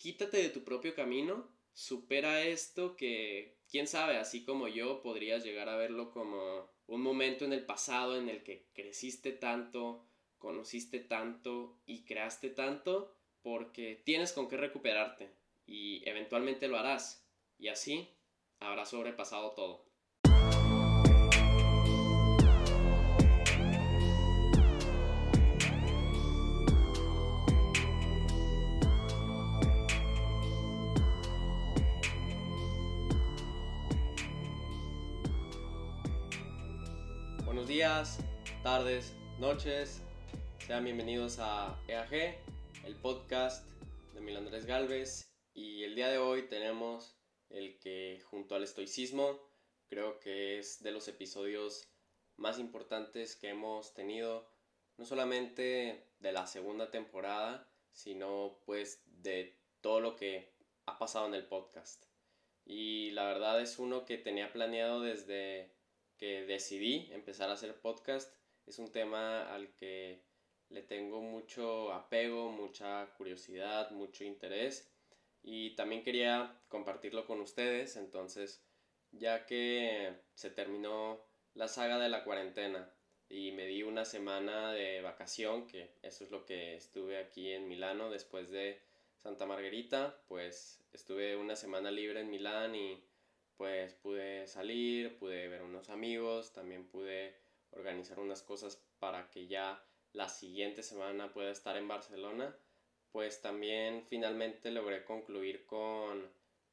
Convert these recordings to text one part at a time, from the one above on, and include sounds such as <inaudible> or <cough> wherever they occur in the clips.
quítate de tu propio camino, supera esto que, quién sabe, así como yo, podrías llegar a verlo como un momento en el pasado en el que creciste tanto, conociste tanto y creaste tanto, porque tienes con qué recuperarte y eventualmente lo harás. Y así habrás sobrepasado todo. Tardes, noches. Sean bienvenidos a EAG, el podcast de Mil Andrés Galvez. Y el día de hoy tenemos el que junto al estoicismo creo que es de los episodios más importantes que hemos tenido, no solamente de la segunda temporada, sino pues de todo lo que ha pasado en el podcast. Y la verdad es uno que tenía planeado desde que decidí empezar a hacer podcast. Es un tema al que le tengo mucho apego, mucha curiosidad, mucho interés y también quería compartirlo con ustedes. Entonces, ya que se terminó la saga de la cuarentena y me di una semana de vacación, que eso es lo que estuve aquí en Milano después de Santa Margarita, pues estuve una semana libre en Milán y pues pude salir, pude ver unos amigos, también pude organizar unas cosas para que ya la siguiente semana pueda estar en Barcelona pues también finalmente logré concluir con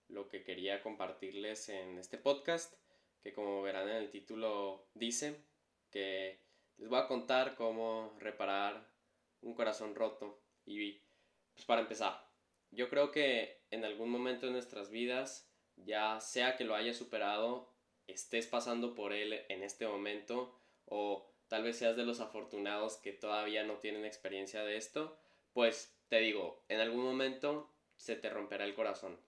lo que quería compartirles en este podcast, que como verán en el título dice que les voy a contar cómo reparar un corazón roto. Y pues para empezar, yo creo que en algún momento de nuestras vidas, ya sea que lo hayas superado, estés pasando por él en este momento, o tal vez seas de los afortunados que todavía no tienen experiencia de esto, pues te digo, en algún momento se te romperá el corazón.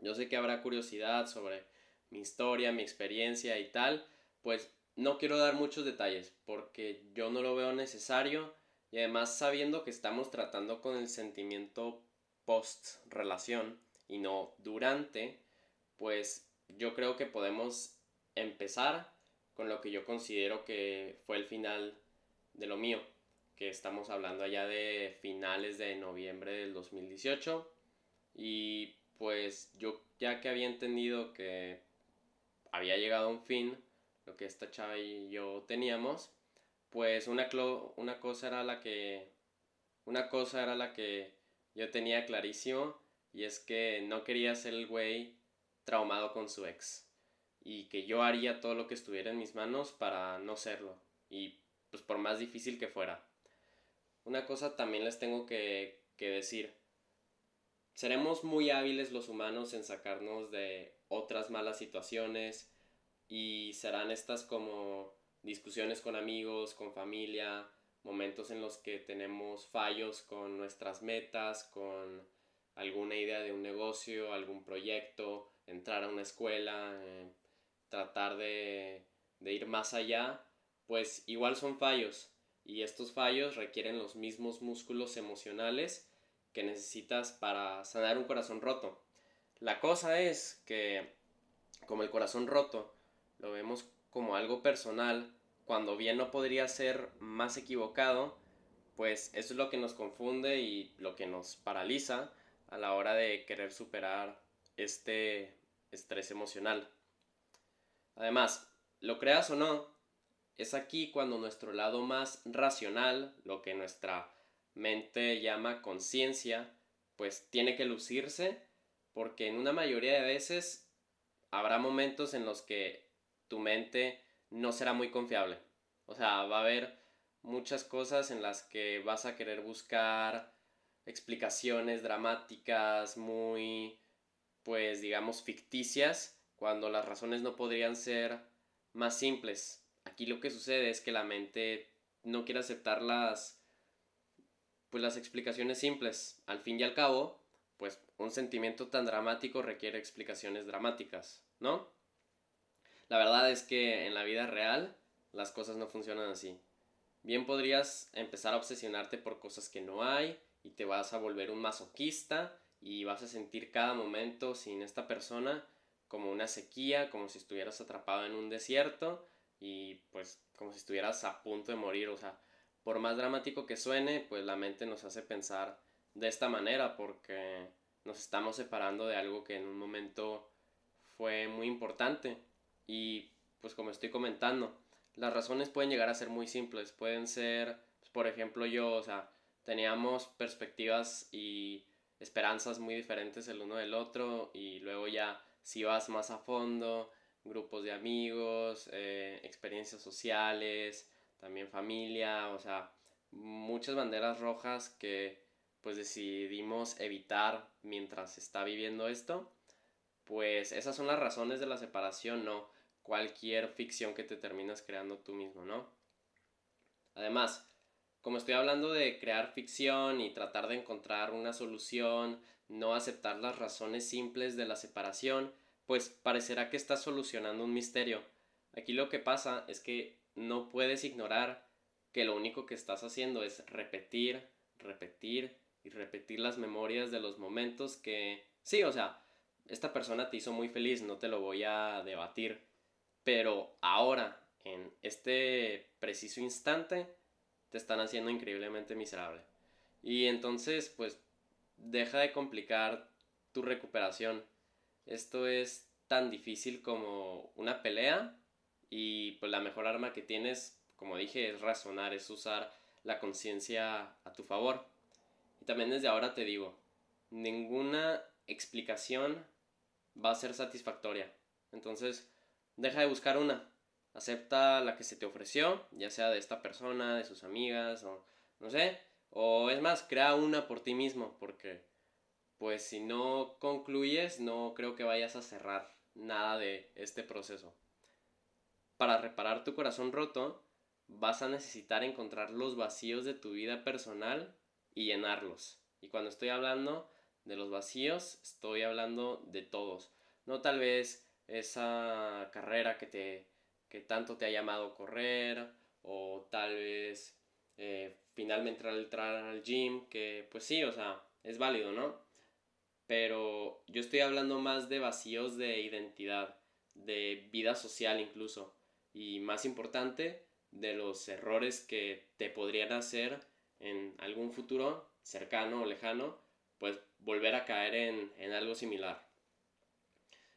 Yo sé que habrá curiosidad sobre mi historia, mi experiencia y tal, pues no quiero dar muchos detalles porque yo no lo veo necesario y además sabiendo que estamos tratando con el sentimiento post relación y no durante, pues yo creo que podemos empezar con lo que yo considero que fue el final de lo mío que estamos hablando allá de finales de noviembre del 2018 y pues yo ya que había entendido que había llegado a un fin lo que esta chava y yo teníamos pues una, una cosa era la que una cosa era la que yo tenía clarísimo y es que no quería ser el güey traumado con su ex. Y que yo haría todo lo que estuviera en mis manos para no serlo. Y pues por más difícil que fuera. Una cosa también les tengo que, decir. Seremos muy hábiles los humanos en sacarnos de otras malas situaciones y serán estas como discusiones con amigos, con familia, momentos en los que tenemos fallos con nuestras metas, con alguna idea de un negocio, algún proyecto, entrar a una escuela, eh, tratar de, de ir más allá, pues igual son fallos y estos fallos requieren los mismos músculos emocionales que necesitas para sanar un corazón roto. La cosa es que como el corazón roto lo vemos como algo personal, cuando bien no podría ser más equivocado, pues eso es lo que nos confunde y lo que nos paraliza a la hora de querer superar este estrés emocional. Además, lo creas o no, es aquí cuando nuestro lado más racional, lo que nuestra mente llama conciencia, pues tiene que lucirse porque en una mayoría de veces habrá momentos en los que tu mente no será muy confiable. O sea, va a haber muchas cosas en las que vas a querer buscar explicaciones dramáticas muy, pues digamos, ficticias, cuando las razones no podrían ser más simples. Aquí lo que sucede es que la mente no quiere aceptar las, pues las explicaciones simples. Al fin y al cabo, pues un sentimiento tan dramático requiere explicaciones dramáticas, ¿no? La verdad es que en la vida real las cosas no funcionan así. Bien podrías empezar a obsesionarte por cosas que no hay y te vas a volver un masoquista y vas a sentir cada momento sin esta persona como una sequía, como si estuvieras atrapado en un desierto y pues como si estuvieras a punto de morir, o sea, por más dramático que suene, pues la mente nos hace pensar de esta manera porque nos estamos separando de algo que en un momento fue muy importante. Y pues como estoy comentando, las razones pueden llegar a ser muy simples, pueden ser, pues, por ejemplo, yo, o sea, teníamos perspectivas y esperanzas muy diferentes el uno del otro y luego ya si vas más a fondo, grupos de amigos, eh, experiencias sociales, también familia, o sea, muchas banderas rojas que pues decidimos evitar mientras está viviendo esto, pues esas son las razones de la separación, no cualquier ficción que te terminas creando tú mismo, ¿no? Además, como estoy hablando de crear ficción y tratar de encontrar una solución, no aceptar las razones simples de la separación, pues parecerá que estás solucionando un misterio. Aquí lo que pasa es que no puedes ignorar que lo único que estás haciendo es repetir, repetir y repetir las memorias de los momentos que... Sí, o sea, esta persona te hizo muy feliz, no te lo voy a debatir, pero ahora, en este preciso instante, te están haciendo increíblemente miserable. Y entonces, pues, deja de complicar tu recuperación. Esto es tan difícil como una pelea y pues la mejor arma que tienes, como dije, es razonar, es usar la conciencia a tu favor. Y también desde ahora te digo, ninguna explicación va a ser satisfactoria. Entonces, deja de buscar una. Acepta la que se te ofreció, ya sea de esta persona, de sus amigas, o no sé. O es más, crea una por ti mismo, porque pues si no concluyes, no creo que vayas a cerrar nada de este proceso. Para reparar tu corazón roto, vas a necesitar encontrar los vacíos de tu vida personal y llenarlos. Y cuando estoy hablando de los vacíos, estoy hablando de todos. No tal vez esa carrera que te que tanto te ha llamado correr o tal vez eh, finalmente entrar al gym que pues sí o sea es válido no pero yo estoy hablando más de vacíos de identidad de vida social incluso y más importante de los errores que te podrían hacer en algún futuro cercano o lejano pues volver a caer en, en algo similar.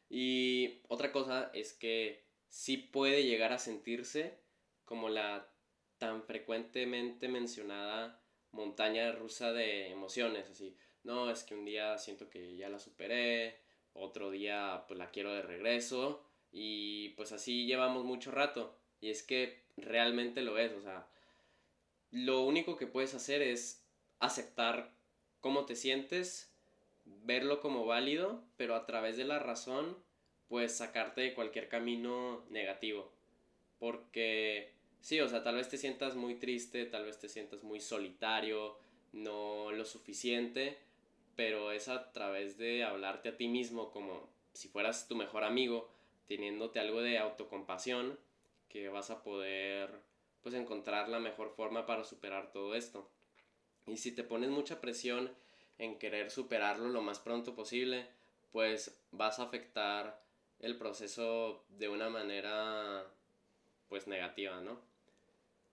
Y otra cosa es que sí puede llegar a sentirse como la tan frecuentemente mencionada montaña rusa de emociones, así, no, es que un día siento que ya la superé, otro día pues la quiero de regreso y pues así llevamos mucho rato y es que realmente lo es, o sea, lo único que puedes hacer es aceptar cómo te sientes, verlo como válido, pero a través de la razón, pues sacarte de cualquier camino negativo. Porque sí, o sea, tal vez te sientas muy triste, tal vez te sientas muy solitario, no lo suficiente, pero es a través de hablarte a ti mismo como si fueras tu mejor amigo, teniéndote algo de autocompasión, que vas a poder pues encontrar la mejor forma para superar todo esto. Y si te pones mucha presión en querer superarlo lo más pronto posible, pues vas a afectar el proceso de una manera pues negativa, ¿no?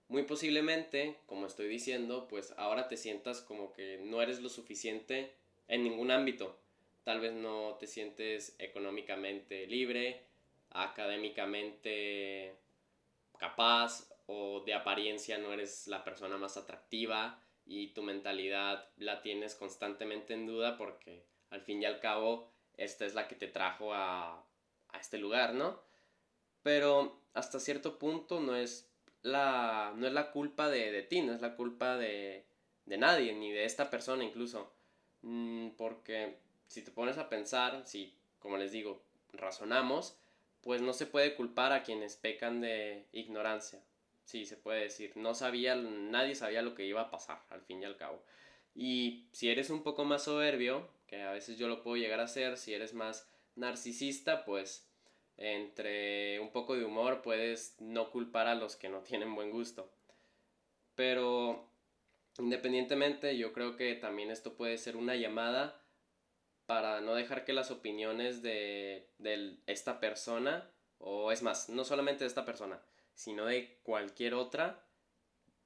Muy posiblemente, como estoy diciendo, pues ahora te sientas como que no eres lo suficiente en ningún ámbito. Tal vez no te sientes económicamente libre, académicamente capaz o de apariencia no eres la persona más atractiva y tu mentalidad la tienes constantemente en duda porque al fin y al cabo esta es la que te trajo a, a este lugar, ¿no? Pero hasta cierto punto no es la, no es la culpa de, de ti, no es la culpa de, de nadie, ni de esta persona incluso. Mm, porque si te pones a pensar, si, como les digo, razonamos, pues no se puede culpar a quienes pecan de ignorancia sí, se puede decir. No sabía, nadie sabía lo que iba a pasar, al fin y al cabo. Y si eres un poco más soberbio, que a veces yo lo puedo llegar a ser, si eres más narcisista, pues entre un poco de humor puedes no culpar a los que no tienen buen gusto. Pero independientemente, yo creo que también esto puede ser una llamada para no dejar que las opiniones de, de esta persona, o es más, no solamente de esta persona, sino de cualquier otra,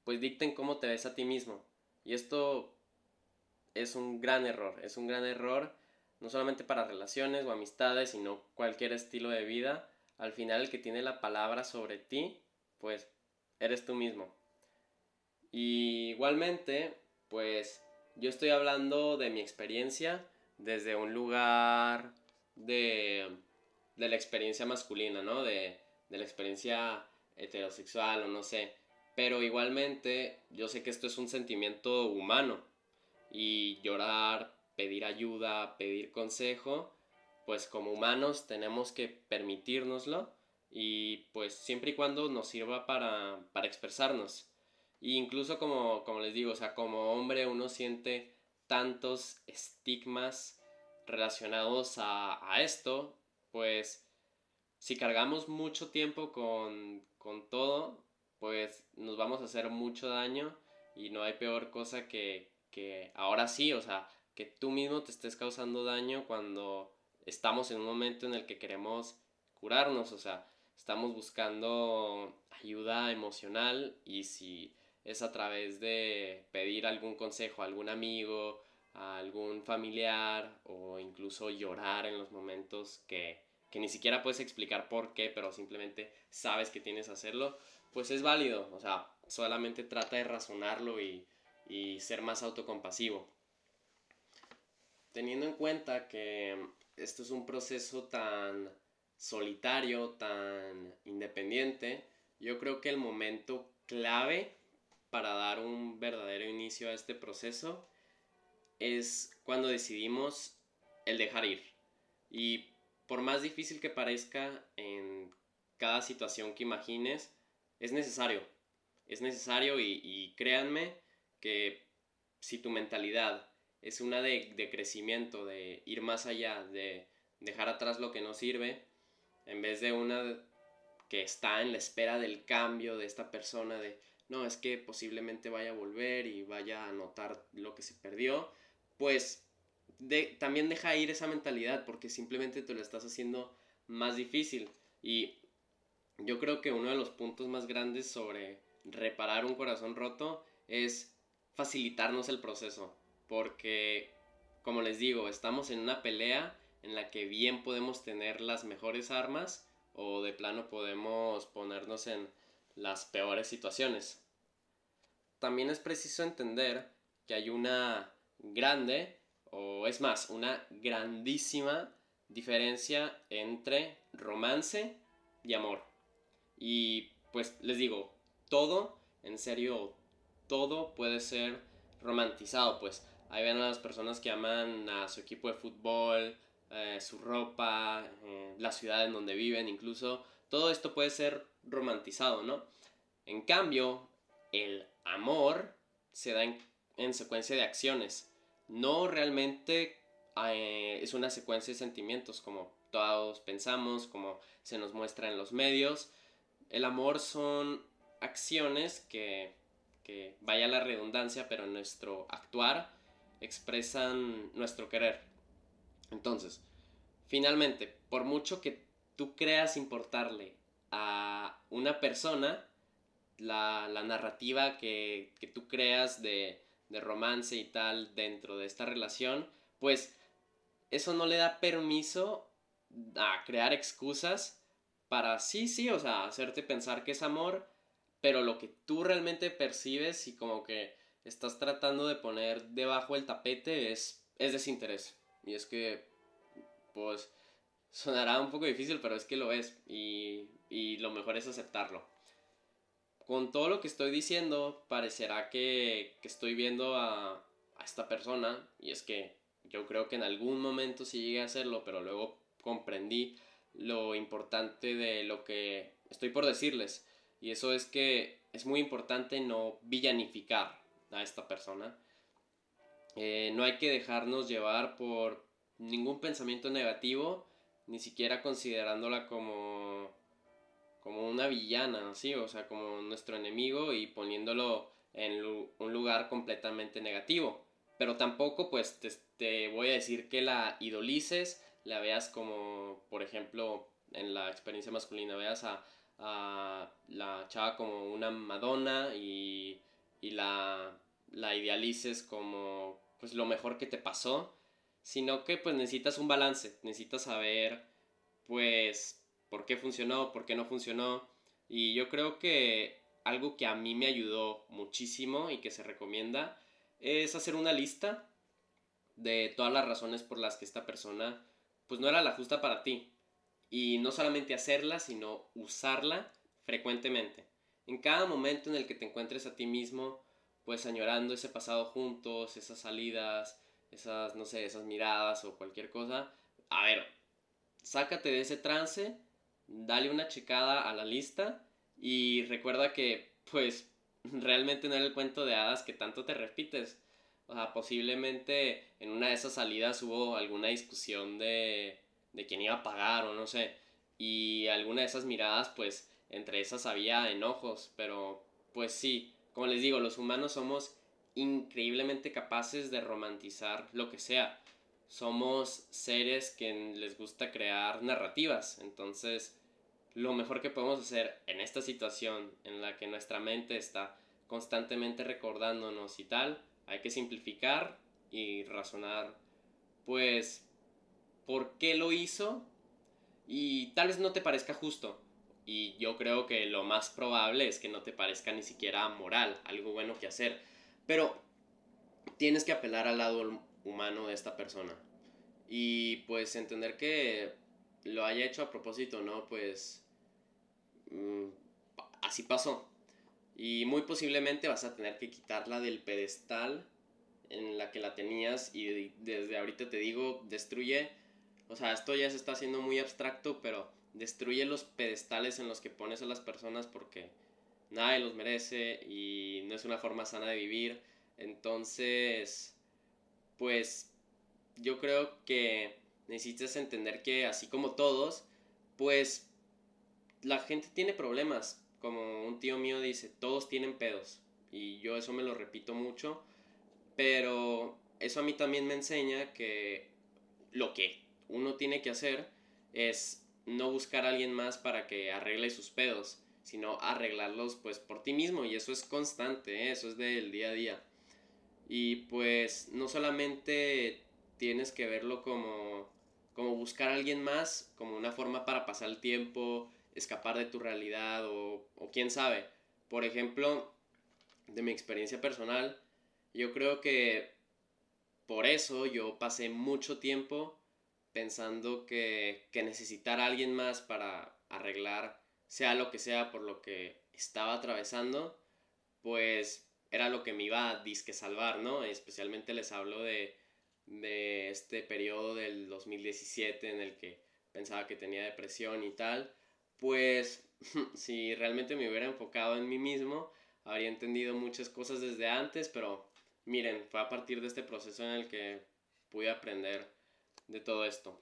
pues dicten cómo te ves a ti mismo. Y esto es un gran error, es un gran error no solamente para relaciones o amistades, sino cualquier estilo de vida. Al final el que tiene la palabra sobre ti, pues eres tú mismo. Y igualmente, pues yo estoy hablando de mi experiencia desde un lugar de, de la experiencia masculina, ¿no? De, de la experiencia heterosexual o no sé. Pero igualmente yo sé que esto es un sentimiento humano y llorar, pedir ayuda, pedir consejo, pues como humanos tenemos que permitírnoslo y pues siempre y cuando nos sirva para, para expresarnos. E incluso como, como les digo, o sea, como hombre uno siente tantos estigmas relacionados a, esto, pues si cargamos mucho tiempo con, todo, pues nos vamos a hacer mucho daño y no hay peor cosa que, que ahora sí, o sea, que tú mismo te estés causando daño cuando estamos en un momento en el que queremos curarnos, o sea, estamos buscando ayuda emocional y si es a través de pedir algún consejo a algún amigo, a algún familiar o incluso llorar en los momentos que, que ni siquiera puedes explicar por qué, pero simplemente sabes que tienes que hacerlo, pues es válido. O sea, solamente trata de razonarlo y, y ser más autocompasivo. Teniendo en cuenta que esto es un proceso tan solitario, tan independiente, yo creo que el momento clave para dar un verdadero inicio a este proceso es cuando decidimos el dejar ir. Y por más difícil que parezca en cada situación que imagines, es necesario. Es necesario y, créanme que si tu mentalidad es una de, de, crecimiento, de ir más allá, de dejar atrás lo que no sirve, en vez de una que está en la espera del cambio de esta persona, de no, es que posiblemente vaya a volver y vaya a notar lo que se perdió, pues también deja ir esa mentalidad porque simplemente te lo estás haciendo más difícil. Y yo creo que uno de los puntos más grandes sobre reparar un corazón roto es facilitarnos el proceso. Porque, como les digo, estamos en una pelea en la que bien podemos tener las mejores armas o de plano podemos ponernos en las peores situaciones. También es preciso entender que hay una grande, o es más, una grandísima diferencia entre romance y amor. Y pues les digo, todo, en serio, todo puede ser romantizado, pues ahí ven a las personas que aman a su equipo de fútbol, eh, su ropa, eh, la ciudad en donde viven, incluso, todo esto puede ser romantizado, ¿no? En cambio, el amor se da en secuencia de acciones no realmente eh, es una secuencia de sentimientos como todos pensamos, como se nos muestra en los medios. El amor son acciones que, que vaya la redundancia, pero en nuestro actuar expresan nuestro querer. Entonces, finalmente, por mucho que tú creas importarle a una persona, la, narrativa que, que tú creas de de romance y tal dentro de esta relación, pues eso no le da permiso a crear excusas para sí, sí, o sea, hacerte pensar que es amor, pero lo que tú realmente percibes y como que estás tratando de poner debajo el tapete es, es desinterés. Y es que, pues, sonará un poco difícil, pero es que lo es. Y, y lo mejor es aceptarlo con todo lo que estoy diciendo, parecerá que, estoy viendo a, esta persona, y es que yo creo que en algún momento sí llegué a hacerlo, pero luego comprendí lo importante de lo que estoy por decirles, y eso es que es muy importante no villanificar a esta persona. Eh, no hay que dejarnos llevar por ningún pensamiento negativo, ni siquiera considerándola como como una villana, ¿sí? O sea, como nuestro enemigo y poniéndolo en un lugar completamente negativo. pero tampoco pues te, voy a decir que la idolices, la veas como, por ejemplo, en la experiencia masculina, veas a, la chava como una Madonna y, la, la idealices como pues lo mejor que te pasó, sino que pues necesitas un balance, necesitas saber pues por qué funcionó, por qué no funcionó y yo creo que algo que a mí me ayudó muchísimo y que se recomienda es hacer una lista de todas las razones por las que esta persona pues no era la justa para ti. Y no solamente hacerla, sino usarla frecuentemente. En cada momento en el que te encuentres a ti mismo, pues añorando ese pasado juntos, esas salidas, esas, no sé, esas miradas o cualquier cosa, a ver, sácate de ese trance, dale una checada a la lista y recuerda que, pues, <laughs> realmente no era el cuento de hadas que tanto te repites. O sea, posiblemente en una de esas salidas hubo alguna discusión de, de quién iba a pagar o no sé. Y alguna de esas miradas, pues, entre esas había enojos. Pero, pues sí, como les digo, los humanos somos increíblemente capaces de romantizar lo que sea. Somos seres que les gusta crear narrativas. Entonces, lo mejor que podemos hacer en esta situación en la que nuestra mente está constantemente recordándonos y tal, hay que simplificar y razonar, pues, por qué lo hizo y tal vez no te parezca justo. Y yo creo que lo más probable es que no te parezca ni siquiera moral, algo bueno que hacer. Pero tienes que apelar al lado humano de esta persona. Y pues entender que lo haya hecho a propósito, ¿no? Pues Mm, así pasó. Y muy posiblemente vas a tener que quitarla del pedestal en la que la tenías y desde ahorita te digo, destruye, o sea, esto ya se está haciendo muy abstracto, pero destruye los pedestales en los que pones a las personas porque nadie los merece y no es una forma sana de vivir. Entonces, pues yo creo que necesitas entender que así como todos, pues la gente tiene problemas. Como un tío mío dice, todos tienen pedos. Y yo eso me lo repito mucho. Pero eso a mí también me enseña que lo que uno tiene que hacer es no buscar a alguien más para que arregle sus pedos, sino arreglarlos pues por ti mismo. Y eso es constante, ¿eh? eso es del día a día. Y pues no solamente tienes que verlo como, como buscar a alguien más, como una forma para pasar el tiempo, escapar de tu realidad o, o quién sabe. Por ejemplo, de mi experiencia personal, yo creo que por eso yo pasé mucho tiempo pensando que, que necesitar a alguien más para arreglar sea lo que sea por lo que estaba atravesando, pues era lo que me iba a disque salvar, ¿no? Especialmente les hablo de, de este periodo del 2017 en el que pensaba que tenía depresión y tal pues <laughs> si realmente me hubiera enfocado en mí mismo, habría entendido muchas cosas desde antes, pero miren, fue a partir de este proceso en el que pude aprender de todo esto.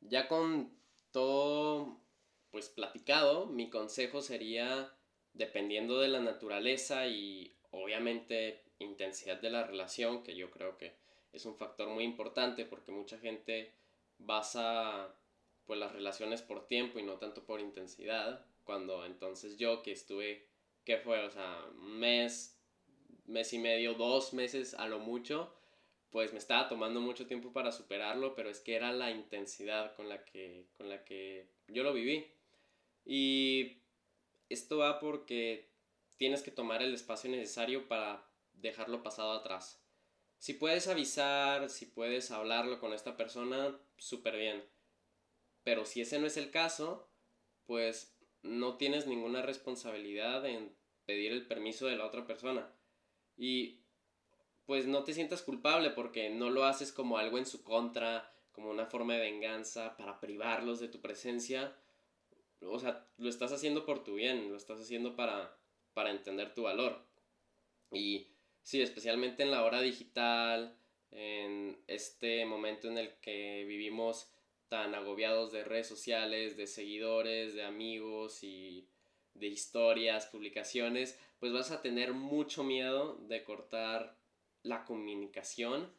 Ya con todo pues platicado, mi consejo sería dependiendo de la naturaleza y obviamente intensidad de la relación, que yo creo que es un factor muy importante porque mucha gente basa pues las relaciones por tiempo y no tanto por intensidad, cuando entonces yo que estuve, ¿qué fue? O sea, un mes, mes y medio, dos meses a lo mucho, pues me estaba tomando mucho tiempo para superarlo, pero es que era la intensidad con la que, con la que yo lo viví. Y esto va porque tienes que tomar el espacio necesario para dejarlo pasado atrás. Si puedes avisar, si puedes hablarlo con esta persona, súper bien pero si ese no es el caso, pues no tienes ninguna responsabilidad en pedir el permiso de la otra persona. Y pues no te sientas culpable porque no lo haces como algo en su contra, como una forma de venganza para privarlos de tu presencia. O sea, lo estás haciendo por tu bien, lo estás haciendo para, para entender tu valor. Y sí, especialmente en la hora digital, en este momento en el que vivimos tan agobiados de redes sociales, de seguidores, de amigos y de historias, publicaciones, pues vas a tener mucho miedo de cortar la comunicación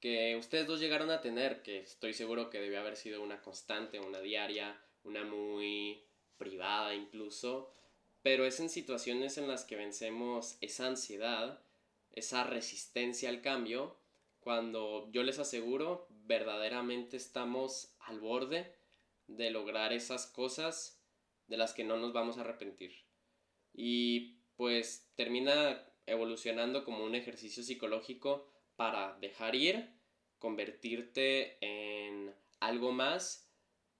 que ustedes dos llegaron a tener, que estoy seguro que debió haber sido una constante, una diaria, una muy privada incluso, pero es en situaciones en las que vencemos esa ansiedad, esa resistencia al cambio, cuando yo les aseguro verdaderamente estamos al borde de lograr esas cosas de las que no nos vamos a arrepentir. Y pues termina evolucionando como un ejercicio psicológico para dejar ir, convertirte en algo más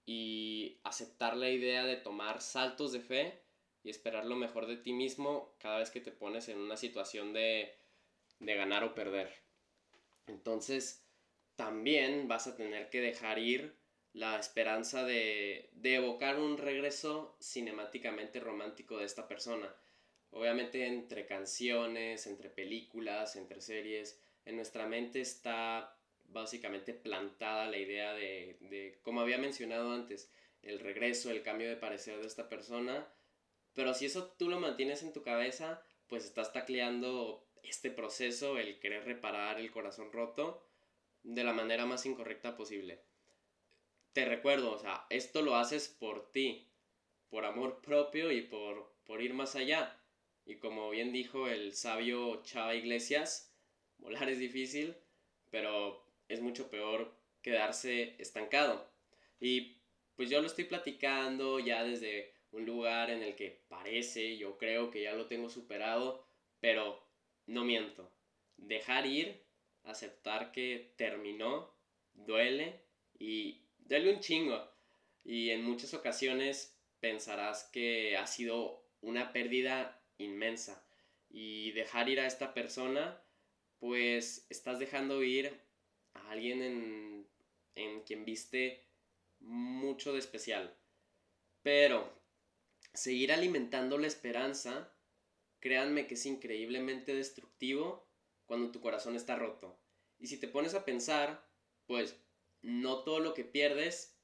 y aceptar la idea de tomar saltos de fe y esperar lo mejor de ti mismo cada vez que te pones en una situación de, de ganar o perder. Entonces, también vas a tener que dejar ir la esperanza de, de evocar un regreso cinemáticamente romántico de esta persona. Obviamente entre canciones, entre películas, entre series, en nuestra mente está básicamente plantada la idea de, de, como había mencionado antes, el regreso, el cambio de parecer de esta persona. Pero si eso tú lo mantienes en tu cabeza, pues estás tacleando este proceso, el querer reparar el corazón roto, de la manera más incorrecta posible. Te recuerdo, o sea, esto lo haces por ti, por amor propio y por, por ir más allá. Y como bien dijo el sabio Chava Iglesias, volar es difícil, pero es mucho peor quedarse estancado. Y pues yo lo estoy platicando ya desde un lugar en el que parece, yo creo que ya lo tengo superado, pero no miento. Dejar ir, aceptar que terminó, duele y duele un chingo. Y en muchas ocasiones pensarás que ha sido una pérdida inmensa. Y dejar ir a esta persona, pues estás dejando ir a alguien en, en quien viste mucho de especial. Pero seguir alimentando la esperanza, créanme que es increíblemente destructivo cuando tu corazón está roto. Y si te pones a pensar, pues no todo lo que pierdes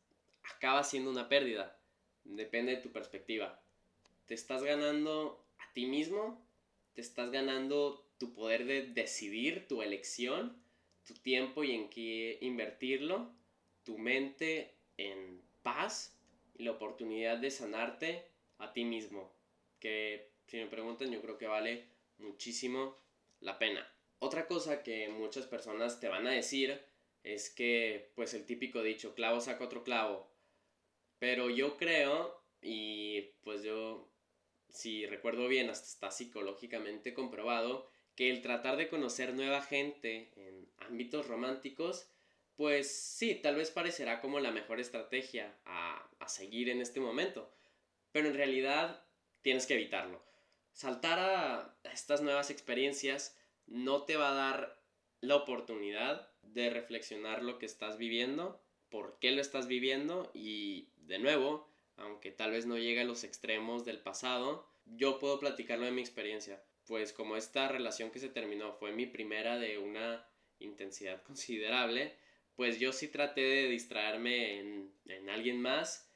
acaba siendo una pérdida. Depende de tu perspectiva. Te estás ganando a ti mismo, te estás ganando tu poder de decidir, tu elección, tu tiempo y en qué invertirlo, tu mente en paz y la oportunidad de sanarte a ti mismo. Que si me preguntan yo creo que vale muchísimo la pena. Otra cosa que muchas personas te van a decir es que, pues el típico dicho, clavo saca otro clavo. Pero yo creo, y pues yo, si recuerdo bien, hasta está psicológicamente comprobado, que el tratar de conocer nueva gente en ámbitos románticos, pues sí, tal vez parecerá como la mejor estrategia a, a seguir en este momento. Pero en realidad tienes que evitarlo. Saltar a estas nuevas experiencias no te va a dar la oportunidad de reflexionar lo que estás viviendo, por qué lo estás viviendo y de nuevo, aunque tal vez no llegue a los extremos del pasado, yo puedo platicarlo de mi experiencia. Pues como esta relación que se terminó fue mi primera de una intensidad <laughs> considerable, pues yo sí traté de distraerme en, en alguien más,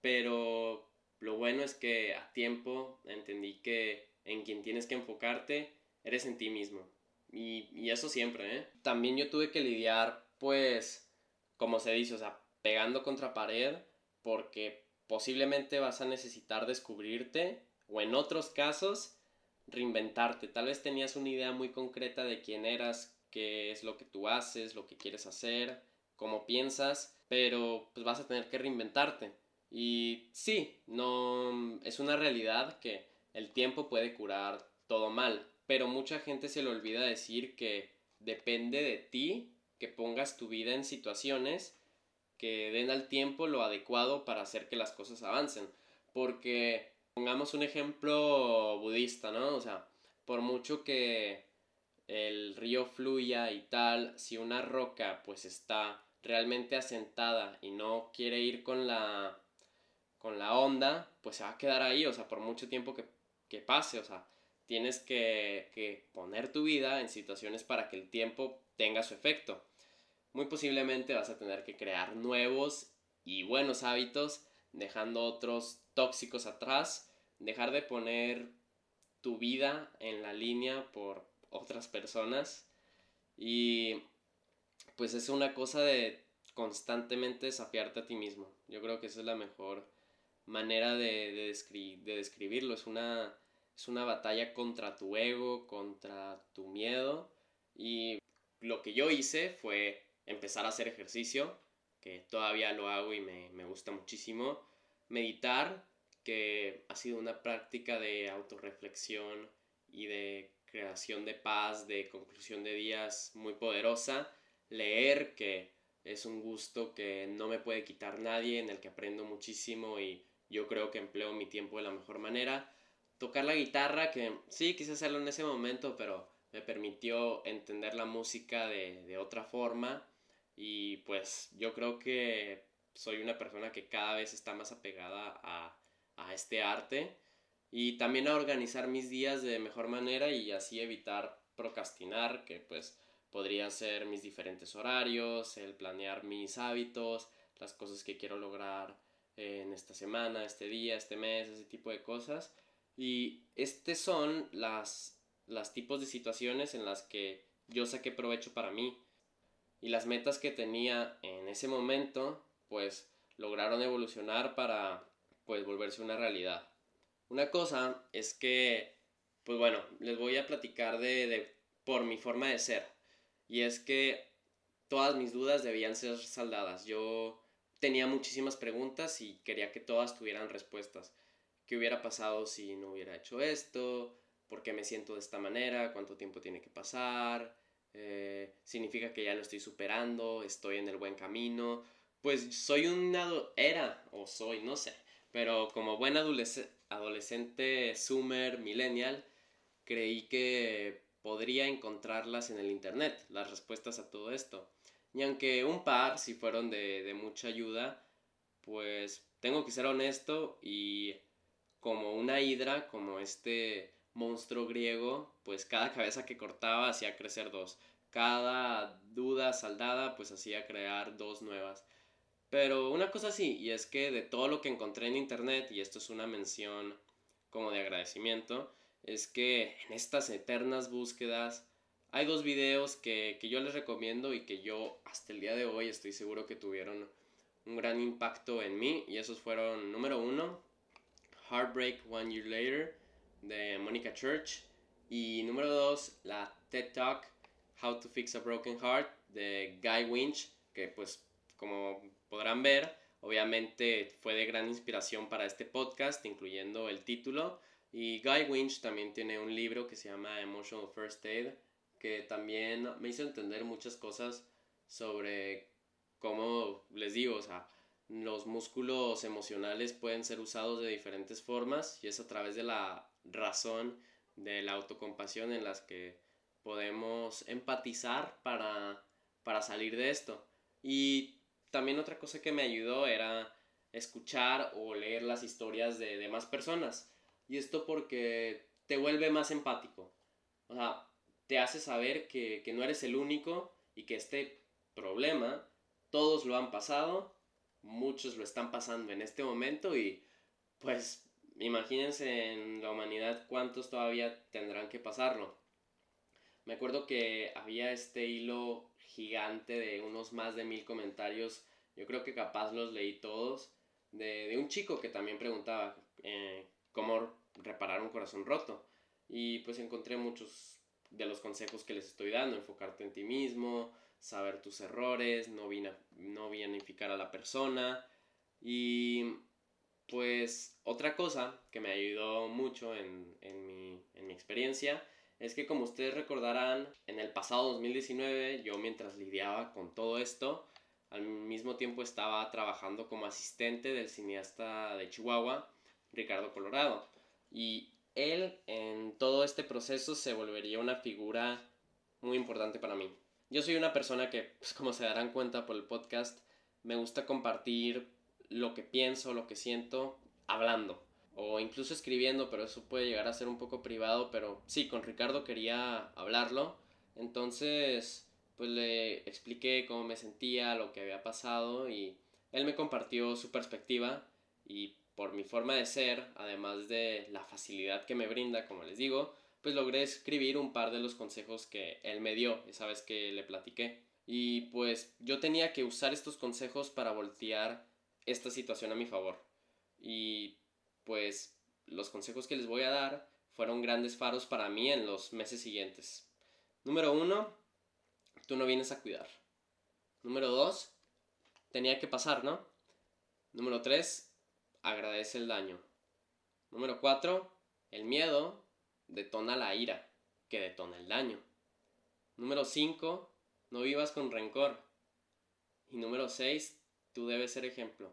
pero lo bueno es que a tiempo entendí que en quien tienes que enfocarte eres en ti mismo. Y, y eso siempre, ¿eh? También yo tuve que lidiar, pues, como se dice, o sea, pegando contra pared, porque posiblemente vas a necesitar descubrirte o en otros casos reinventarte. Tal vez tenías una idea muy concreta de quién eras, qué es lo que tú haces, lo que quieres hacer, cómo piensas, pero pues vas a tener que reinventarte. Y sí, no es una realidad que el tiempo puede curar todo mal, pero mucha gente se le olvida decir que depende de ti que pongas tu vida en situaciones que den al tiempo lo adecuado para hacer que las cosas avancen. Porque pongamos un ejemplo budista, ¿no? O sea, por mucho que el río fluya y tal, si una roca pues está realmente asentada y no quiere ir con la con la onda, pues se va a quedar ahí, o sea, por mucho tiempo que, que pase, o sea, tienes que, que poner tu vida en situaciones para que el tiempo tenga su efecto. Muy posiblemente vas a tener que crear nuevos y buenos hábitos, dejando otros tóxicos atrás, dejar de poner tu vida en la línea por otras personas Y pues es una cosa de constantemente desafiarte a ti mismo. Yo creo que esa es la mejor manera de, de, describirlo. Es una, es una batalla contra tu ego, contra tu miedo. Y lo que yo hice fue empezar a hacer ejercicio, que todavía lo hago y me, me gusta muchísimo. Meditar, que ha sido una práctica de autorreflexión y de creación de paz, de conclusión de días muy poderosa. Leer, que es un gusto que no me puede quitar nadie, en el que aprendo muchísimo y yo creo que empleo mi tiempo de la mejor manera. Tocar la guitarra, que sí quise hacerlo en ese momento, pero me permitió entender la música de, de otra forma y pues yo creo que soy una persona que cada vez está más apegada a, a este arte y también a organizar mis días de mejor manera y así evitar procrastinar, que pues podría ser mis diferentes horarios, el planear mis hábitos, las cosas que quiero lograr en esta semana, este día, este mes, ese tipo de cosas. Y este son las, las tipos de situaciones en las que yo saqué provecho para mí. Y las metas que tenía en ese momento, pues lograron evolucionar para pues volverse una realidad. Una cosa es que, pues bueno, les voy a platicar de, de por mi forma de ser. Y es que todas mis dudas debían ser saldadas. Yo tenía muchísimas preguntas y quería que todas tuvieran respuestas. ¿Qué hubiera pasado si no hubiera hecho esto? ¿Por qué me siento de esta manera? ¿Cuánto tiempo tiene que pasar? Eh, ¿Significa que ya lo estoy superando? ¿Estoy en el buen camino? Pues soy un... era o soy, no sé. Pero como buen adolescente, Sumer, millennial, creí que podría encontrarlas en el Internet, las respuestas a todo esto. Y aunque un par sí fueron de, de mucha ayuda, pues tengo que ser honesto y como una hidra, como este monstruo griego, pues cada cabeza que cortaba hacía crecer dos. Cada duda saldada pues hacía crear dos nuevas. Pero una cosa sí, y es que de todo lo que encontré en internet, y esto es una mención como de agradecimiento, es que en estas eternas búsquedas hay dos videos que, yo les recomiendo y que yo hasta el día de hoy estoy seguro que tuvieron un gran impacto en mí y esos fueron número uno Heartbreak One Year Later de Monica Church. Y número dos la TED Talk How to Fix a Broken Heart de Guy Winch que pues como podrán ver obviamente fue de gran inspiración para este podcast incluyendo el título. Y Guy Winch también tiene un libro que se llama Emotional First Aid que también me hizo entender muchas cosas sobre cómo, les digo, o sea, los músculos emocionales pueden ser usados de diferentes formas y es a través de la razón, de la autocompasión en las que podemos empatizar para, para salir de esto. Y también otra cosa que me ayudó era escuchar o leer las historias de demás personas. Y esto porque te vuelve más empático. O sea, te hace saber que, no eres el único y que este problema todos lo han pasado, muchos lo están pasando en este momento y pues imagínense en la humanidad cuántos todavía tendrán que pasarlo. Me acuerdo que había este hilo gigante de unos más de mil comentarios, yo creo que capaz los leí todos, de, un chico que también preguntaba eh, cómo reparar un corazón roto. Y pues encontré muchos de los consejos que les estoy dando, enfocarte en ti mismo, saber tus errores, no, no vinificar a la persona. Y pues otra cosa que me ayudó mucho en, en, mi, en mi experiencia es que como ustedes recordarán, en el pasado 2019 yo mientras lidiaba con todo esto, al mismo tiempo estaba trabajando como asistente del cineasta de Chihuahua, Ricardo Colorado. Y él en todo este proceso se volvería una figura muy importante para mí. Yo soy una persona que, pues, como se darán cuenta por el podcast, me gusta compartir lo que pienso, lo que siento, hablando o incluso escribiendo, pero eso puede llegar a ser un poco privado, pero sí, con Ricardo quería hablarlo. Entonces, pues le expliqué cómo me sentía, lo que había pasado y él me compartió su perspectiva y por mi forma de ser, además de la facilidad que me brinda, como les digo, pues logré escribir un par de los consejos que él me dio esa vez que le platiqué. Y pues yo tenía que usar estos consejos para voltear esta situación a mi favor. Y pues los consejos que les voy a dar fueron grandes faros para mí en los meses siguientes. Número uno, tú no vienes a cuidar. Número dos, tenía que pasar, ¿no? Número tres, agradece el daño. Número cuatro, el miedo detona la ira, que detona el daño. Número cinco, no vivas con rencor. Y número seis, tú debes ser ejemplo.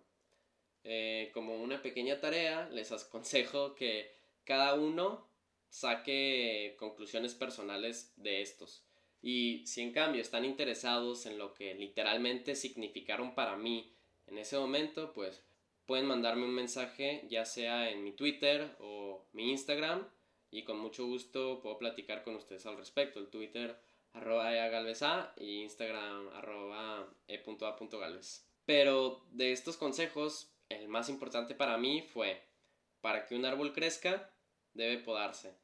Eh, como una pequeña tarea, les aconsejo que cada uno saque conclusiones personales de estos. Y si en cambio están interesados en lo que literalmente significaron para mí en ese momento, pues pueden mandarme un mensaje ya sea en mi Twitter o mi Instagram y con mucho gusto puedo platicar con ustedes al respecto. El Twitter arroba eagalvesa y Instagram arroba e.a.galvez. Pero de estos consejos, el más importante para mí fue, para que un árbol crezca, debe podarse.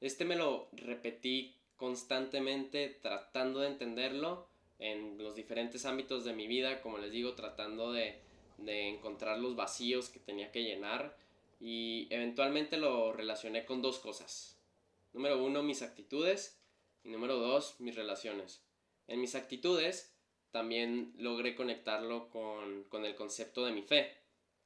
Este me lo repetí constantemente tratando de entenderlo en los diferentes ámbitos de mi vida, como les digo, tratando de, de encontrar los vacíos que tenía que llenar y eventualmente lo relacioné con dos cosas. Número uno, mis actitudes y número dos, mis relaciones. En mis actitudes también logré conectarlo con, con el concepto de mi fe,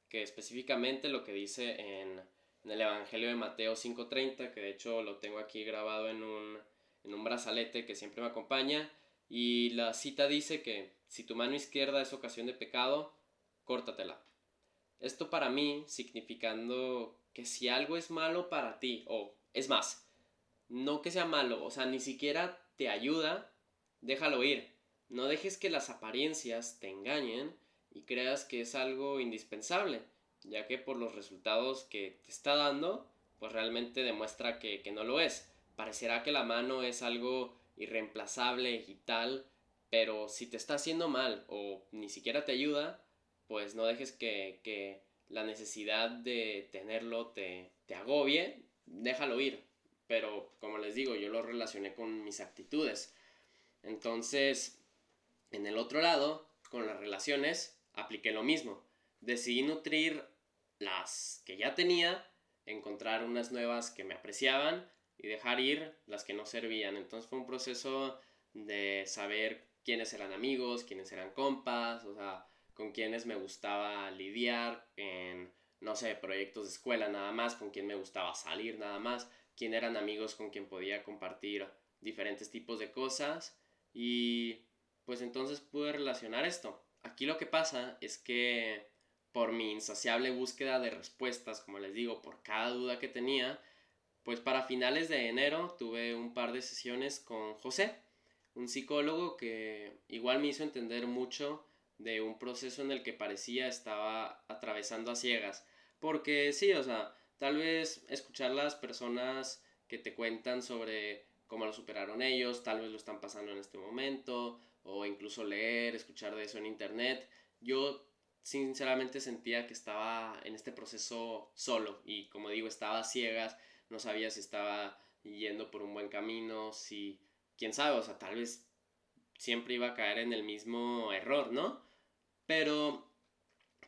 que específicamente lo que dice en, el Evangelio de Mateo 5.30, que de hecho lo tengo aquí grabado en un, en un brazalete que siempre me acompaña, y la cita dice que si tu mano izquierda es ocasión de pecado, córtatela. Esto para mí significando que si algo es malo para ti, o es más, no que sea malo, o sea, ni siquiera te ayuda, déjalo ir. No dejes que las apariencias te engañen y creas que es algo indispensable, ya que por los resultados que te está dando, pues realmente demuestra que, no lo es. Parecerá que la mano es algo irreemplazable y tal, pero si te está haciendo mal o ni siquiera te ayuda, pues no dejes que, que la necesidad de tenerlo te, te agobie, déjalo ir pero como les digo, yo lo relacioné con mis actitudes. Entonces, en el otro lado, con las relaciones, apliqué lo mismo. Decidí nutrir las que ya tenía, encontrar unas nuevas que me apreciaban y dejar ir las que no servían. Entonces fue un proceso de saber quiénes eran amigos, quiénes eran compas, o sea, con quiénes me gustaba lidiar en, no sé, proyectos de escuela nada más, con quién me gustaba salir nada más quién eran amigos con quien podía compartir diferentes tipos de cosas y pues entonces pude relacionar esto. Aquí lo que pasa es que por mi insaciable búsqueda de respuestas, como les digo, por cada duda que tenía, pues para finales de enero tuve un par de sesiones con José, un psicólogo que igual me hizo entender mucho de un proceso en el que parecía estaba atravesando a ciegas. Porque sí, o sea, Tal vez escuchar las personas que te cuentan sobre cómo lo superaron ellos, tal vez lo están pasando en este momento, o incluso leer, escuchar de eso en internet. Yo sinceramente sentía que estaba en este proceso solo y como digo, estaba ciegas, no sabía si estaba yendo por un buen camino, si, quién sabe, o sea, tal vez siempre iba a caer en el mismo error, ¿no? Pero,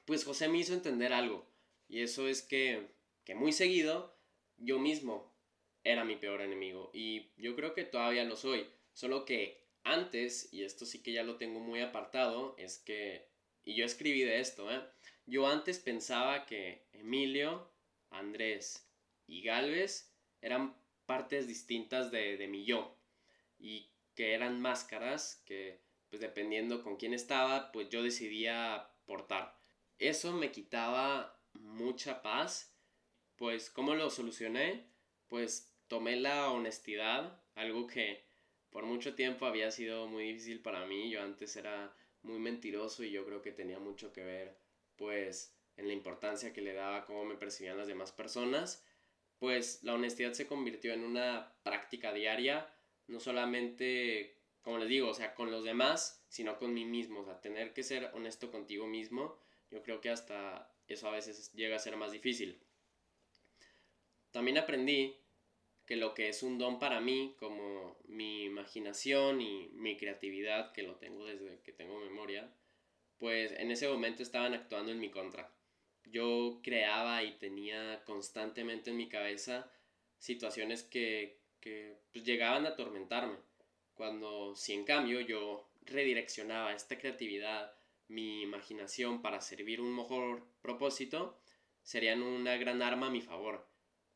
pues José me hizo entender algo, y eso es que que muy seguido yo mismo era mi peor enemigo y yo creo que todavía lo soy, solo que antes, y esto sí que ya lo tengo muy apartado, es que, y yo escribí de esto, ¿eh? yo antes pensaba que Emilio, Andrés y Galvez eran partes distintas de, de mi yo y que eran máscaras que pues dependiendo con quién estaba pues yo decidía portar. Eso me quitaba mucha paz pues, ¿cómo lo solucioné? Pues tomé la honestidad, algo que por mucho tiempo había sido muy difícil para mí. Yo antes era muy mentiroso y yo creo que tenía mucho que ver, pues, en la importancia que le daba cómo me percibían las demás personas. Pues la honestidad se convirtió en una práctica diaria, no solamente, como les digo, o sea, con los demás, sino con mí mismo. O tener que ser honesto contigo mismo, yo creo que hasta eso a veces llega a ser más difícil. También aprendí que lo que es un don para mí, como mi imaginación y mi creatividad, que lo tengo desde que tengo memoria, pues en ese momento estaban actuando en mi contra. Yo creaba y tenía constantemente en mi cabeza situaciones que, que pues, llegaban a atormentarme. Cuando si en cambio yo redireccionaba esta creatividad, mi imaginación para servir un mejor propósito, serían una gran arma a mi favor.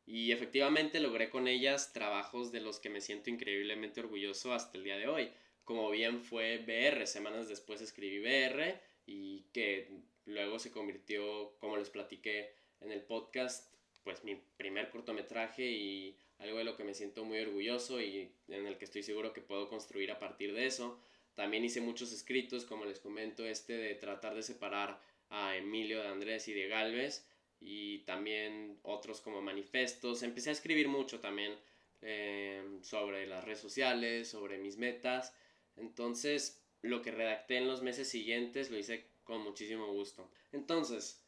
Y efectivamente logré con ellas trabajos de los que me siento increíblemente orgulloso hasta el día de hoy. Como bien fue BR, semanas después escribí BR y que luego se convirtió, como les platiqué en el podcast, pues mi primer cortometraje y algo de lo que me siento muy orgulloso y en el que estoy seguro que puedo construir a partir de eso. También hice muchos escritos, como les comento, este de tratar de separar a Emilio de Andrés y de Galvez y también otros como manifestos. Empecé a escribir mucho también eh, sobre las redes sociales, sobre mis metas. Entonces, lo que redacté en los meses siguientes lo hice con muchísimo gusto. Entonces,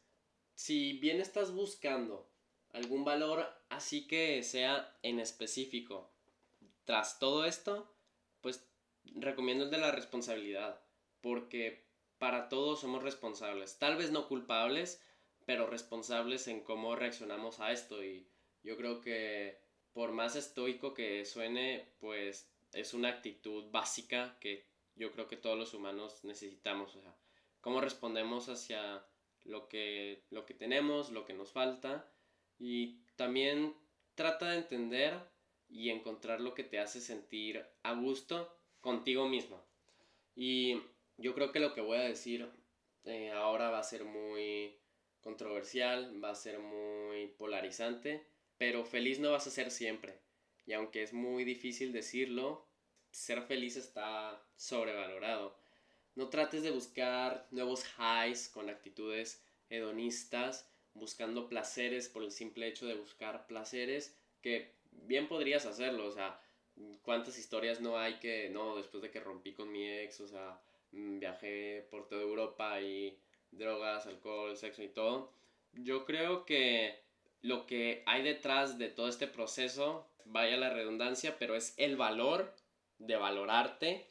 si bien estás buscando algún valor así que sea en específico, tras todo esto, pues recomiendo el de la responsabilidad, porque para todos somos responsables, tal vez no culpables, pero responsables en cómo reaccionamos a esto. Y yo creo que por más estoico que suene, pues es una actitud básica que yo creo que todos los humanos necesitamos, o sea, cómo respondemos hacia lo que, lo que tenemos, lo que nos falta. Y también trata de entender y encontrar lo que te hace sentir a gusto contigo mismo. Y yo creo que lo que voy a decir eh, ahora va a ser muy controversial, va a ser muy polarizante, pero feliz no vas a ser siempre. Y aunque es muy difícil decirlo, ser feliz está sobrevalorado. No trates de buscar nuevos highs con actitudes hedonistas, buscando placeres por el simple hecho de buscar placeres, que bien podrías hacerlo, o sea, cuántas historias no hay que, no, después de que rompí con mi ex, o sea, mm, viajé por toda Europa y drogas, alcohol, sexo y todo. Yo creo que lo que hay detrás de todo este proceso, vaya la redundancia, pero es el valor de valorarte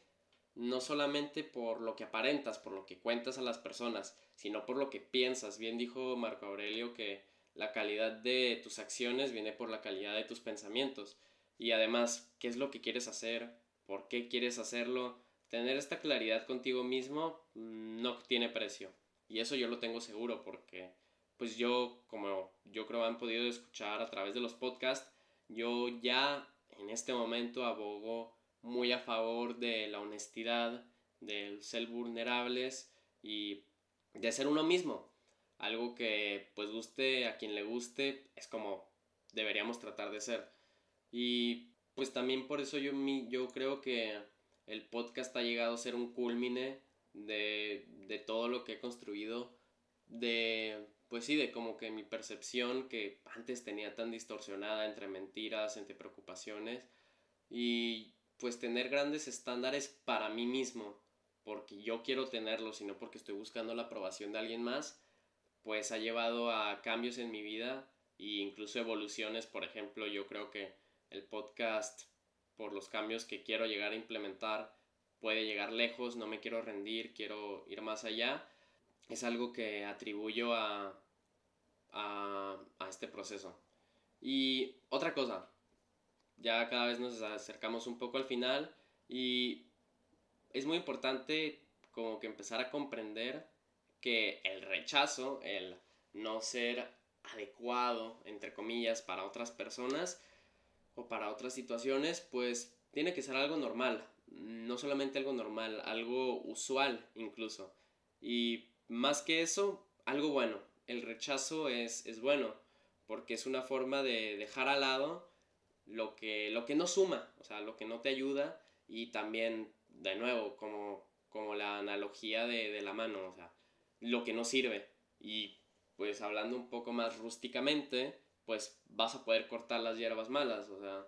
no solamente por lo que aparentas, por lo que cuentas a las personas, sino por lo que piensas. Bien dijo Marco Aurelio que la calidad de tus acciones viene por la calidad de tus pensamientos. Y además, ¿qué es lo que quieres hacer? ¿Por qué quieres hacerlo? Tener esta claridad contigo mismo mm, no tiene precio. Y eso yo lo tengo seguro porque, pues yo, como yo creo han podido escuchar a través de los podcasts, yo ya en este momento abogo muy a favor de la honestidad, del ser vulnerables y de ser uno mismo. Algo que pues guste a quien le guste es como deberíamos tratar de ser. Y pues también por eso yo, yo creo que el podcast ha llegado a ser un culmine de, de todo lo que he construido, de pues sí, de como que mi percepción que antes tenía tan distorsionada entre mentiras, entre preocupaciones y pues tener grandes estándares para mí mismo, porque yo quiero tenerlos y no porque estoy buscando la aprobación de alguien más, pues ha llevado a cambios en mi vida e incluso evoluciones, por ejemplo, yo creo que el podcast, por los cambios que quiero llegar a implementar, puede llegar lejos, no me quiero rendir, quiero ir más allá, es algo que atribuyo a, a, a este proceso. Y otra cosa, ya cada vez nos acercamos un poco al final y es muy importante como que empezar a comprender que el rechazo, el no ser adecuado, entre comillas, para otras personas o para otras situaciones, pues tiene que ser algo normal, no solamente algo normal, algo usual incluso. Y más que eso, algo bueno. El rechazo es, es bueno, porque es una forma de dejar al lado lo que, lo que no suma, o sea, lo que no te ayuda y también, de nuevo, como, como la analogía de, de la mano, o sea, lo que no sirve. Y pues hablando un poco más rústicamente, pues vas a poder cortar las hierbas malas, o sea,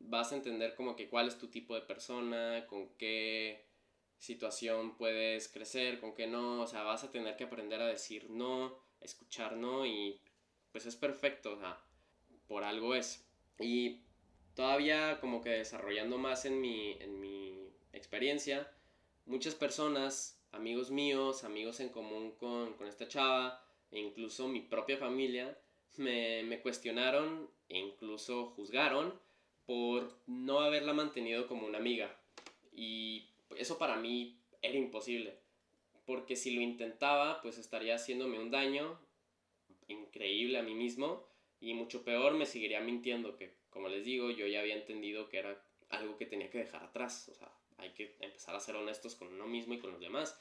vas a entender como que cuál es tu tipo de persona, con qué situación puedes crecer, con qué no, o sea, vas a tener que aprender a decir no, escuchar no y pues es perfecto, o sea, por algo es. Y todavía como que desarrollando más en mi, en mi experiencia, muchas personas, amigos míos, amigos en común con, con esta chava, e incluso mi propia familia, me, me cuestionaron e incluso juzgaron por no haberla mantenido como una amiga. Y eso para mí era imposible, porque si lo intentaba, pues estaría haciéndome un daño increíble a mí mismo y mucho peor me seguiría mintiendo que, como les digo, yo ya había entendido que era algo que tenía que dejar atrás, o sea, hay que empezar a ser honestos con uno mismo y con los demás.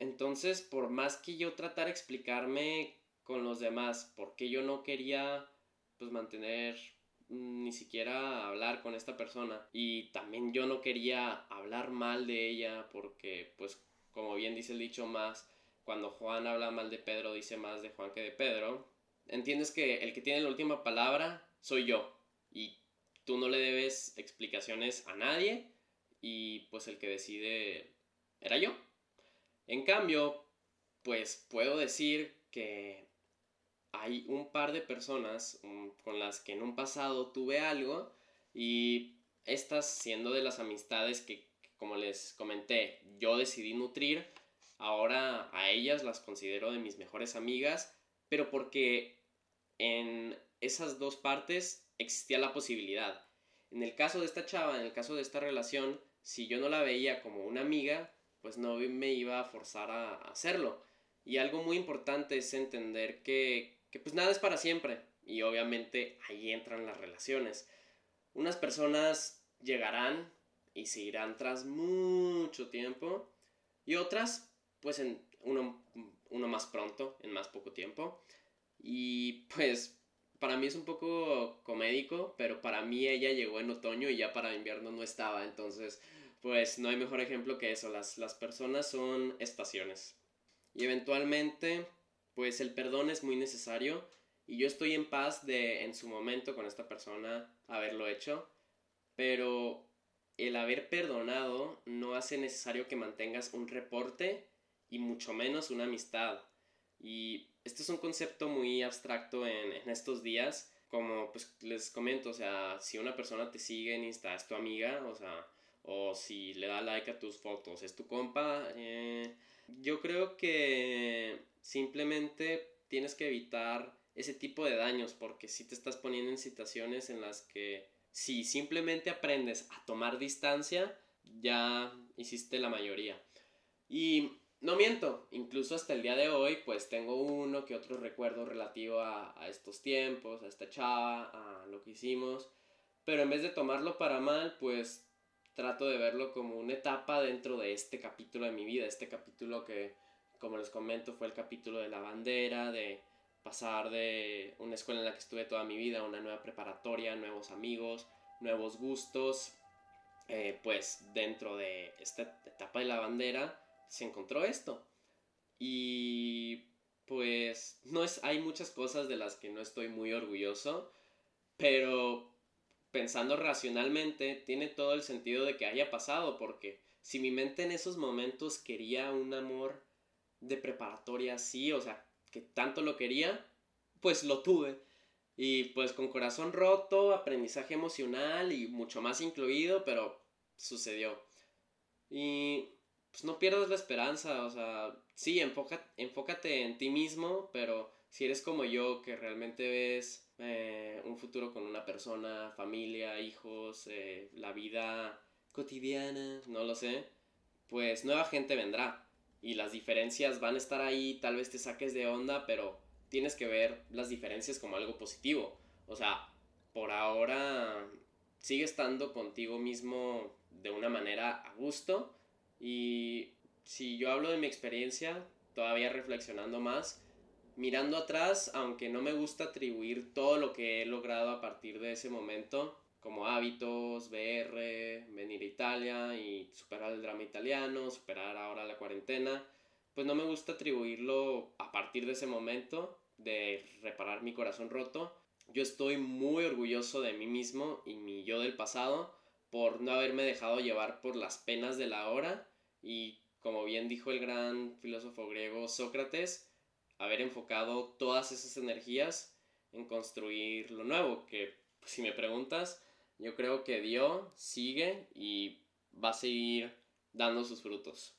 Entonces, por más que yo tratara de explicarme con los demás por qué yo no quería pues mantener ni siquiera hablar con esta persona. Y también yo no quería hablar mal de ella porque pues como bien dice el dicho más cuando Juan habla mal de Pedro dice más de Juan que de Pedro. Entiendes que el que tiene la última palabra soy yo y tú no le debes explicaciones a nadie y pues el que decide era yo. En cambio pues puedo decir que hay un par de personas mm, con las que en un pasado tuve algo y estas siendo de las amistades que, como les comenté, yo decidí nutrir, ahora a ellas las considero de mis mejores amigas, pero porque en esas dos partes existía la posibilidad. En el caso de esta chava, en el caso de esta relación, si yo no la veía como una amiga, pues no me iba a forzar a hacerlo. Y algo muy importante es entender que pues nada es para siempre y obviamente ahí entran las relaciones. Unas personas llegarán y se irán tras mucho tiempo y otras pues en uno, uno más pronto, en más poco tiempo. Y pues para mí es un poco comédico, pero para mí ella llegó en otoño y ya para invierno no estaba, entonces pues no hay mejor ejemplo que eso, las, las personas son estaciones. Y eventualmente pues el perdón es muy necesario y yo estoy en paz de en su momento con esta persona haberlo hecho, pero el haber perdonado no hace necesario que mantengas un reporte y mucho menos una amistad. Y este es un concepto muy abstracto en, estos días, como pues les comento, o sea, si una persona te sigue en Insta es tu amiga, o sea, o si le da like a tus fotos es tu compa, eh, yo creo que simplemente tienes que evitar ese tipo de daños porque si te estás poniendo en situaciones en las que si simplemente aprendes a tomar distancia, ya hiciste la mayoría. Y no miento, incluso hasta el día de hoy, pues tengo uno que otro recuerdo relativo a, a, estos tiempos, a esta chava, a lo que hicimos. Pero en vez de tomarlo para mal, pues trato de verlo como una etapa dentro de este capítulo de mi vida, este capítulo que como les comento, fue el capítulo de la bandera, de pasar de una escuela en la que estuve toda mi vida a una nueva preparatoria, nuevos amigos, nuevos gustos. Eh, pues dentro de esta etapa de la bandera se encontró esto. Y pues no es, hay muchas cosas de las que no estoy muy orgulloso, pero pensando racionalmente tiene todo el sentido de que haya pasado, porque si mi mente en esos momentos quería un amor de preparatoria, sí, o sea, que tanto lo quería, pues lo tuve. Y pues con corazón roto, aprendizaje emocional y mucho más incluido, pero sucedió. Y pues no pierdas la esperanza, o sea, sí, enfócate, enfócate en ti mismo, pero si eres como yo, que realmente ves eh, un futuro con una persona, familia, hijos, eh, la vida cotidiana, no lo sé, pues nueva gente vendrá y las diferencias van a estar ahí, tal vez te saques de onda, pero tienes que ver las diferencias como algo positivo. O sea, por ahora sigue estando contigo mismo de una manera a gusto y si yo hablo de mi experiencia, todavía reflexionando más, mirando atrás, aunque no me gusta atribuir todo lo que he logrado a partir de ese momento, como hábitos, BR, venir a Italia y superar el drama italiano, superar ahora la cuarentena, pues no me gusta atribuirlo a partir de ese momento de reparar mi corazón roto. Yo estoy muy orgulloso de mí mismo y mi yo del pasado por no haberme dejado llevar por las penas de la hora y como bien dijo el gran filósofo griego Sócrates, haber enfocado todas esas energías en construir lo nuevo, que si me preguntas, yo creo que dio, sigue y va a seguir dando sus frutos.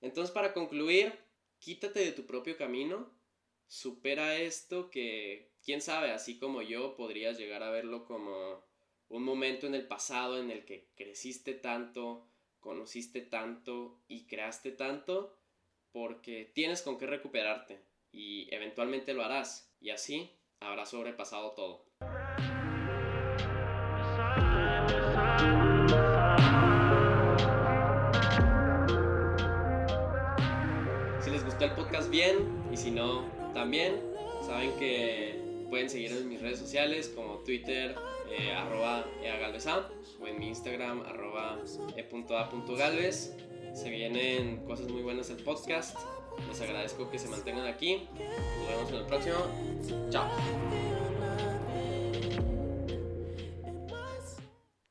Entonces, para concluir, quítate de tu propio camino, supera esto que, quién sabe, así como yo, podrías llegar a verlo como un momento en el pasado en el que creciste tanto, conociste tanto y creaste tanto, porque tienes con qué recuperarte y eventualmente lo harás y así habrás sobrepasado todo. Podcast bien y si no también, saben que pueden seguirme en mis redes sociales como Twitter, eh, arroba eagalvesa o en mi Instagram arroba e.a.galvez. Se vienen cosas muy buenas el podcast. Les agradezco que se mantengan aquí. Nos vemos en el próximo. Chao.